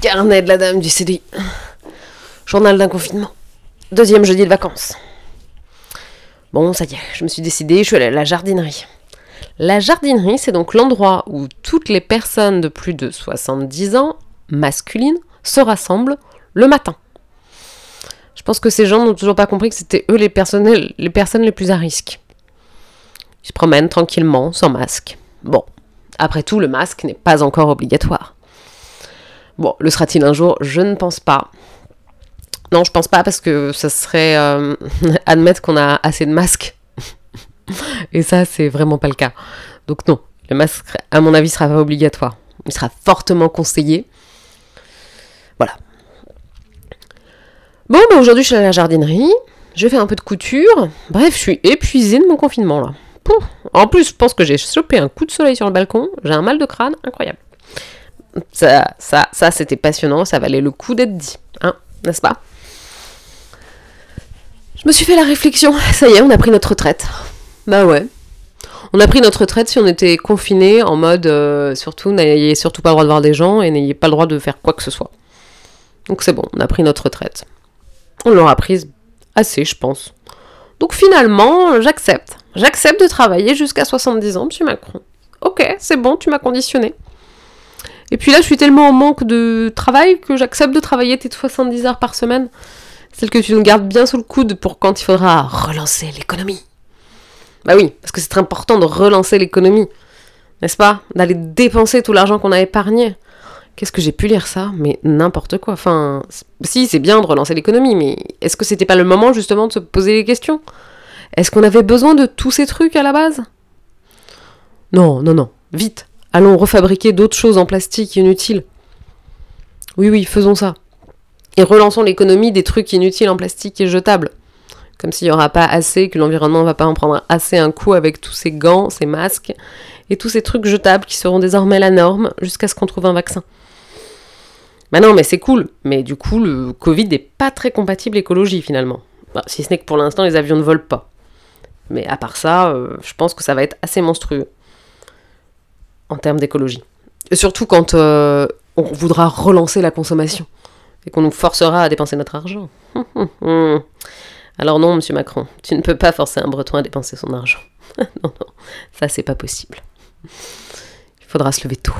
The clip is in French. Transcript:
Carnet de la dame du CDI. Journal d'un confinement. Deuxième jeudi de vacances. Bon, ça y est, je me suis décidée, je suis allée à la jardinerie. La jardinerie, c'est donc l'endroit où toutes les personnes de plus de 70 ans, masculines, se rassemblent le matin. Je pense que ces gens n'ont toujours pas compris que c'était eux les personnes, les personnes les plus à risque. Ils se promènent tranquillement, sans masque. Bon, après tout, le masque n'est pas encore obligatoire. Bon, le sera-t-il un jour? Je ne pense pas. Non, je pense pas parce que ça serait euh, admettre qu'on a assez de masques. Et ça, c'est vraiment pas le cas. Donc non, le masque, à mon avis, sera pas obligatoire. Il sera fortement conseillé. Voilà. Bon, bah aujourd'hui, je suis à la jardinerie. Je fais un peu de couture. Bref, je suis épuisée de mon confinement là. En plus, je pense que j'ai chopé un coup de soleil sur le balcon. J'ai un mal de crâne incroyable. Ça, ça, ça c'était passionnant. Ça valait le coup d'être dit. Hein, n'est-ce pas? Je me suis fait la réflexion. Ça y est, on a pris notre retraite. Bah ouais. On a pris notre retraite si on était confiné en mode euh, surtout n'ayez surtout pas le droit de voir des gens et n'ayez pas le droit de faire quoi que ce soit. Donc c'est bon, on a pris notre retraite. On l'aura prise assez, je pense. Donc finalement, j'accepte. J'accepte de travailler jusqu'à 70 ans, monsieur Macron. Ok, c'est bon, tu m'as conditionné. Et puis là, je suis tellement en manque de travail que j'accepte de travailler tes 70 heures par semaine. Celle que tu nous gardes bien sous le coude pour quand il faudra relancer l'économie. Bah oui, parce que c'est très important de relancer l'économie. N'est-ce pas? D'aller dépenser tout l'argent qu'on a épargné. Qu'est-ce que j'ai pu lire ça? Mais n'importe quoi. Enfin, si, c'est bien de relancer l'économie, mais est-ce que c'était pas le moment justement de se poser les questions? Est-ce qu'on avait besoin de tous ces trucs à la base? Non, non, non. Vite. Allons refabriquer d'autres choses en plastique inutiles. Oui, oui, faisons ça. Et relançons l'économie des trucs inutiles en plastique et jetables. Comme s'il n'y aura pas assez, que l'environnement ne va pas en prendre assez un coup avec tous ces gants, ces masques et tous ces trucs jetables qui seront désormais la norme jusqu'à ce qu'on trouve un vaccin. Bah non, mais c'est cool. Mais du coup, le Covid n'est pas très compatible écologie finalement. Bah, si ce n'est que pour l'instant, les avions ne volent pas. Mais à part ça, euh, je pense que ça va être assez monstrueux en termes d'écologie. Surtout quand euh, on voudra relancer la consommation et qu'on nous forcera à dépenser notre argent. Alors non, monsieur Macron, tu ne peux pas forcer un Breton à dépenser son argent. non, non, ça c'est pas possible. Il faudra se lever tôt.